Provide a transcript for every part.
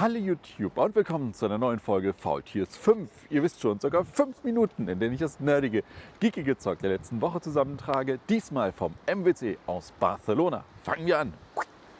Hallo YouTube und willkommen zu einer neuen Folge Faultiers 5. Ihr wisst schon, sogar 5 Minuten, in denen ich das nerdige, geekige Zeug der letzten Woche zusammentrage. Diesmal vom MWC aus Barcelona. Fangen wir an.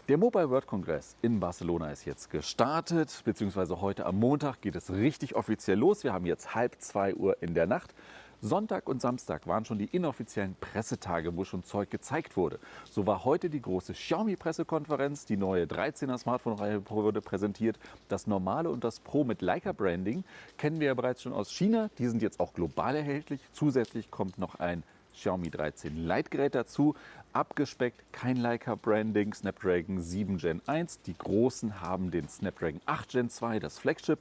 Der Mobile World Congress in Barcelona ist jetzt gestartet, beziehungsweise heute am Montag geht es richtig offiziell los. Wir haben jetzt halb zwei Uhr in der Nacht. Sonntag und Samstag waren schon die inoffiziellen Pressetage, wo schon Zeug gezeigt wurde. So war heute die große Xiaomi-Pressekonferenz. Die neue 13er Smartphone-Reihe wurde präsentiert. Das normale und das Pro mit Leica-Branding kennen wir ja bereits schon aus China. Die sind jetzt auch global erhältlich. Zusätzlich kommt noch ein Xiaomi 13 Lite Gerät dazu. Abgespeckt, kein Leica Branding, Snapdragon 7 Gen 1. Die großen haben den Snapdragon 8 Gen 2, das Flagship.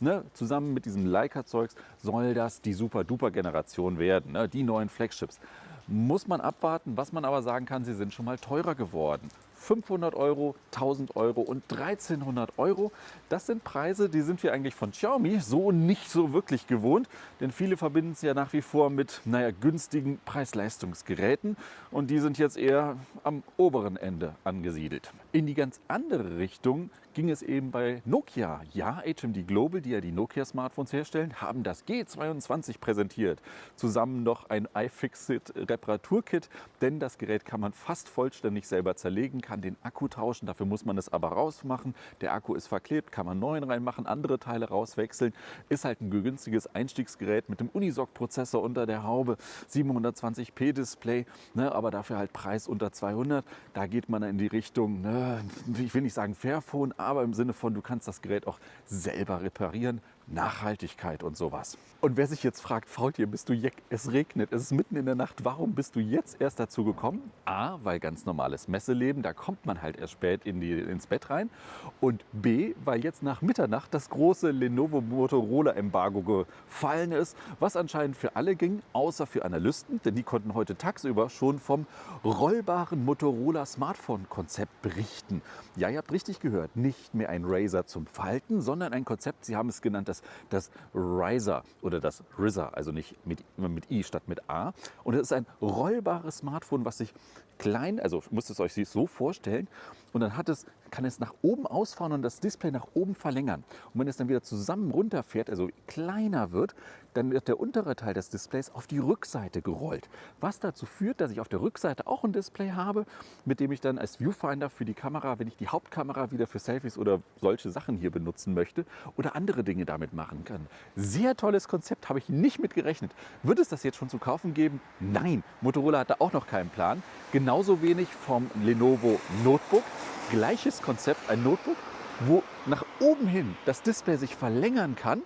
Ne, zusammen mit diesem Leica-Zeugs soll das die Super-Duper-Generation werden, ne, die neuen Flagships. Muss man abwarten. Was man aber sagen kann, sie sind schon mal teurer geworden. 500 Euro, 1000 Euro und 1300 Euro. Das sind Preise, die sind wir eigentlich von Xiaomi so nicht so wirklich gewohnt, denn viele verbinden es ja nach wie vor mit naja, günstigen Preis-Leistungsgeräten und die sind jetzt eher am oberen Ende angesiedelt. In die ganz andere Richtung ging es eben bei Nokia. Ja, HMD Global, die ja die Nokia-Smartphones herstellen, haben das G22 präsentiert. Zusammen noch ein iFixit-Reparaturkit, denn das Gerät kann man fast vollständig selber zerlegen, kann den Akku tauschen, dafür muss man es aber rausmachen. Der Akku ist verklebt, kann man neuen reinmachen, andere Teile rauswechseln. Ist halt ein günstiges Einstiegsgerät mit dem Unisoc-Prozessor unter der Haube, 720p-Display, ne, aber dafür halt Preis unter 200. Da geht man in die Richtung, ne, ich will nicht sagen Fairphone, aber im Sinne von, du kannst das Gerät auch selber reparieren. Nachhaltigkeit und sowas. Und wer sich jetzt fragt, Faultier, bist du Jeck, es regnet, es ist mitten in der Nacht, warum bist du jetzt erst dazu gekommen? A, weil ganz normales Messeleben, da kommt man halt erst spät in die, ins Bett rein. Und B, weil jetzt nach Mitternacht das große Lenovo Motorola Embargo gefallen ist, was anscheinend für alle ging, außer für Analysten, denn die konnten heute tagsüber schon vom rollbaren Motorola Smartphone Konzept berichten. Ja, ihr habt richtig gehört, nicht mehr ein Razer zum Falten, sondern ein Konzept, sie haben es genannt, das, das Riser oder das RISA, also nicht mit, mit I statt mit A. Und es ist ein rollbares Smartphone, was sich klein, also müsst es euch so vorstellen. Und dann hat es, kann es nach oben ausfahren und das Display nach oben verlängern. Und wenn es dann wieder zusammen runterfährt, also kleiner wird, dann wird der untere Teil des Displays auf die Rückseite gerollt. Was dazu führt, dass ich auf der Rückseite auch ein Display habe, mit dem ich dann als Viewfinder für die Kamera, wenn ich die Hauptkamera wieder für Selfies oder solche Sachen hier benutzen möchte oder andere Dinge damit machen kann. Sehr tolles Konzept, habe ich nicht mit gerechnet. Wird es das jetzt schon zu kaufen geben? Nein, Motorola hat da auch noch keinen Plan. Genauso wenig vom Lenovo Notebook. Gleiches Konzept, ein Notebook, wo nach oben hin das Display sich verlängern kann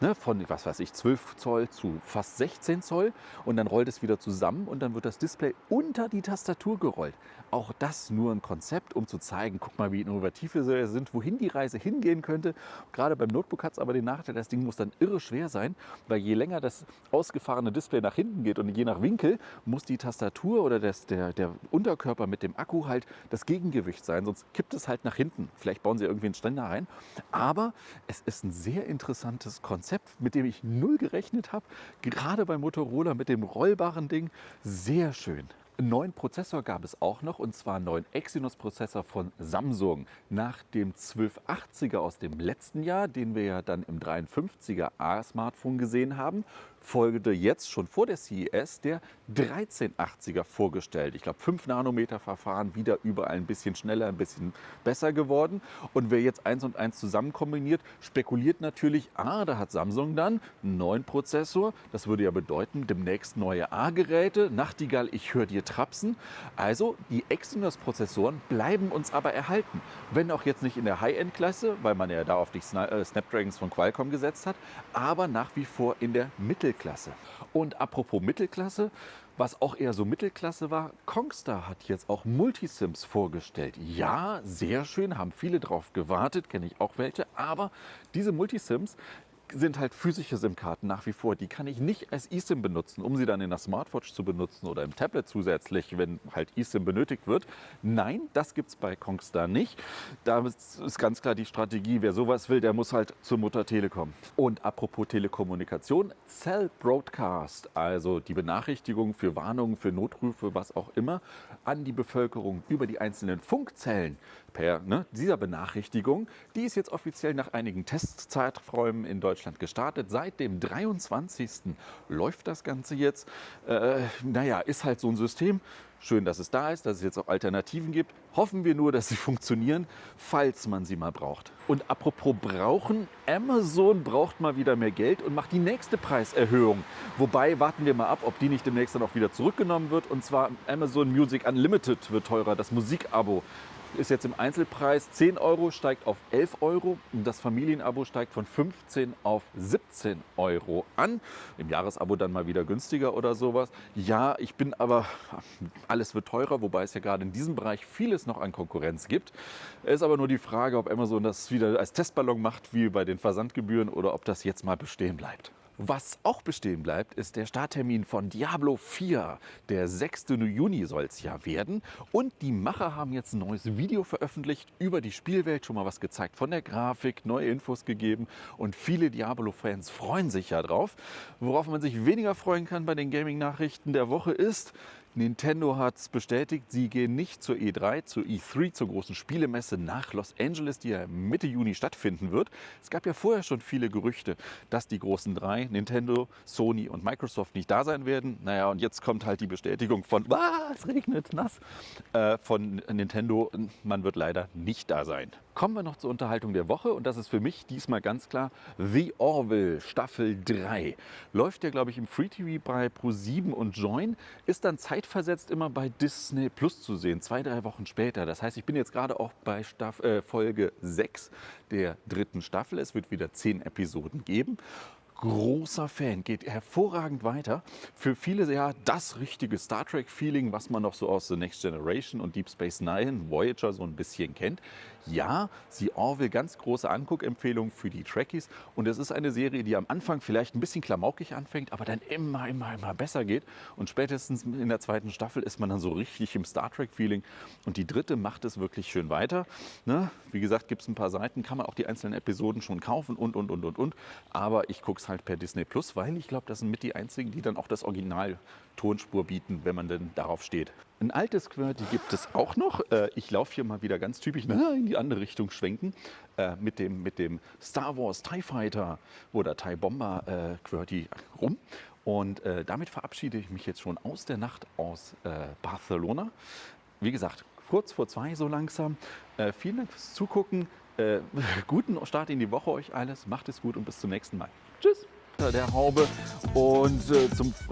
ne, von, was weiß ich, 12 Zoll zu fast 16 Zoll und dann rollt es wieder zusammen und dann wird das Display unter die Tastatur gerollt. Auch das nur ein Konzept, um zu zeigen, guck mal, wie innovativ wir sind, wohin die Reise hingehen könnte. Gerade beim Notebook hat es aber den Nachteil, das Ding muss dann irre schwer sein, weil je länger das ausgefahrene Display nach hinten geht und je nach Winkel muss die Tastatur oder das, der, der Unterkörper mit dem Akku halt das Gegengewicht sein, sonst kippt es halt nach hinten. Vielleicht bauen sie irgendwie einen Ständer rein. Aber es ist ein sehr interessantes Konzept. Mit dem ich null gerechnet habe. Gerade bei Motorola mit dem rollbaren Ding. Sehr schön. Einen neuen Prozessor gab es auch noch und zwar einen neuen Exynos-Prozessor von Samsung. Nach dem 1280er aus dem letzten Jahr, den wir ja dann im 53er A-Smartphone gesehen haben, folgte jetzt schon vor der CES der 1380er vorgestellt. Ich glaube, 5 Nanometer Verfahren wieder überall ein bisschen schneller, ein bisschen besser geworden. Und wer jetzt eins und eins zusammen kombiniert, spekuliert natürlich, ah, da hat Samsung dann einen neuen Prozessor. Das würde ja bedeuten, demnächst neue A-Geräte. Nachtigall, ich höre dir trapsen. Also die Exynos-Prozessoren bleiben uns aber erhalten. Wenn auch jetzt nicht in der High-End-Klasse, weil man ja da auf die äh, Snapdragons von Qualcomm gesetzt hat, aber nach wie vor in der Mittel Mittelklasse. Und apropos Mittelklasse, was auch eher so Mittelklasse war, Kongstar hat jetzt auch Multisims vorgestellt. Ja, sehr schön, haben viele drauf gewartet, kenne ich auch welche, aber diese Multisims sind halt physische SIM-Karten nach wie vor. Die kann ich nicht als eSIM benutzen, um sie dann in der Smartwatch zu benutzen oder im Tablet zusätzlich, wenn halt eSIM benötigt wird. Nein, das gibt es bei Kongstar nicht. Da ist ganz klar die Strategie, wer sowas will, der muss halt zur Mutter Telekom. Und apropos Telekommunikation, Cell Broadcast, also die Benachrichtigung für Warnungen, für Notrufe, was auch immer, an die Bevölkerung über die einzelnen Funkzellen per ne, dieser Benachrichtigung, die ist jetzt offiziell nach einigen Testzeiträumen in Deutschland gestartet. Seit dem 23. läuft das Ganze jetzt. Äh, naja, ist halt so ein System. Schön, dass es da ist, dass es jetzt auch Alternativen gibt. Hoffen wir nur, dass sie funktionieren, falls man sie mal braucht. Und apropos brauchen, Amazon braucht mal wieder mehr Geld und macht die nächste Preiserhöhung. Wobei warten wir mal ab, ob die nicht demnächst dann auch wieder zurückgenommen wird. Und zwar Amazon Music Unlimited wird teurer, das Musikabo ist jetzt im Einzelpreis 10 Euro, steigt auf 11 Euro. Und das Familienabo steigt von 15 auf 17 Euro an. Im Jahresabo dann mal wieder günstiger oder sowas. Ja, ich bin aber, alles wird teurer, wobei es ja gerade in diesem Bereich vieles noch an Konkurrenz gibt. Es ist aber nur die Frage, ob Amazon das wieder als Testballon macht, wie bei den Versandgebühren, oder ob das jetzt mal bestehen bleibt. Was auch bestehen bleibt, ist der Starttermin von Diablo 4. Der 6. Juni soll es ja werden. Und die Macher haben jetzt ein neues Video veröffentlicht über die Spielwelt, schon mal was gezeigt von der Grafik, neue Infos gegeben. Und viele Diablo-Fans freuen sich ja drauf. Worauf man sich weniger freuen kann bei den Gaming-Nachrichten der Woche ist, Nintendo hat es bestätigt, sie gehen nicht zur E3, zur E3, zur großen Spielemesse nach Los Angeles, die ja Mitte Juni stattfinden wird. Es gab ja vorher schon viele Gerüchte, dass die großen drei, Nintendo, Sony und Microsoft, nicht da sein werden. Naja, und jetzt kommt halt die Bestätigung von, ah, es regnet nass, äh, von Nintendo, man wird leider nicht da sein. Kommen wir noch zur Unterhaltung der Woche und das ist für mich diesmal ganz klar The Orville Staffel 3. Läuft ja, glaube ich, im Free TV bei Pro7 und Join, ist dann zeitversetzt immer bei Disney Plus zu sehen, zwei, drei Wochen später. Das heißt, ich bin jetzt gerade auch bei Staff äh, Folge 6 der dritten Staffel. Es wird wieder zehn Episoden geben großer Fan, geht hervorragend weiter. Für viele ja das richtige Star Trek-Feeling, was man noch so aus The Next Generation und Deep Space Nine, Voyager so ein bisschen kennt. Ja, sie Orville, ganz große Anguckempfehlung für die Trekkies. Und es ist eine Serie, die am Anfang vielleicht ein bisschen klamaukig anfängt, aber dann immer, immer, immer besser geht. Und spätestens in der zweiten Staffel ist man dann so richtig im Star Trek-Feeling. Und die dritte macht es wirklich schön weiter. Ne? Wie gesagt, gibt es ein paar Seiten, kann man auch die einzelnen Episoden schon kaufen und, und, und, und, und. Aber ich gucke es halt per Disney Plus, weil ich glaube, das sind mit die einzigen, die dann auch das Original Tonspur bieten, wenn man denn darauf steht. Ein altes QWERTY gibt es auch noch. Äh, ich laufe hier mal wieder ganz typisch in die andere Richtung schwenken äh, mit dem, mit dem Star Wars TIE Fighter oder TIE Bomber äh, QWERTY rum. Und damit verabschiede ich mich jetzt schon aus der Nacht aus Barcelona. Wie gesagt, kurz vor zwei so langsam. vielen Dank fürs Zugucken. guten Start in die Woche euch alles. Macht es gut und bis zum nächsten Mal. Tschüss. Der Haube und zum...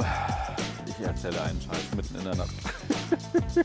Ich erzähle einen Scheiß mitten in der Nacht.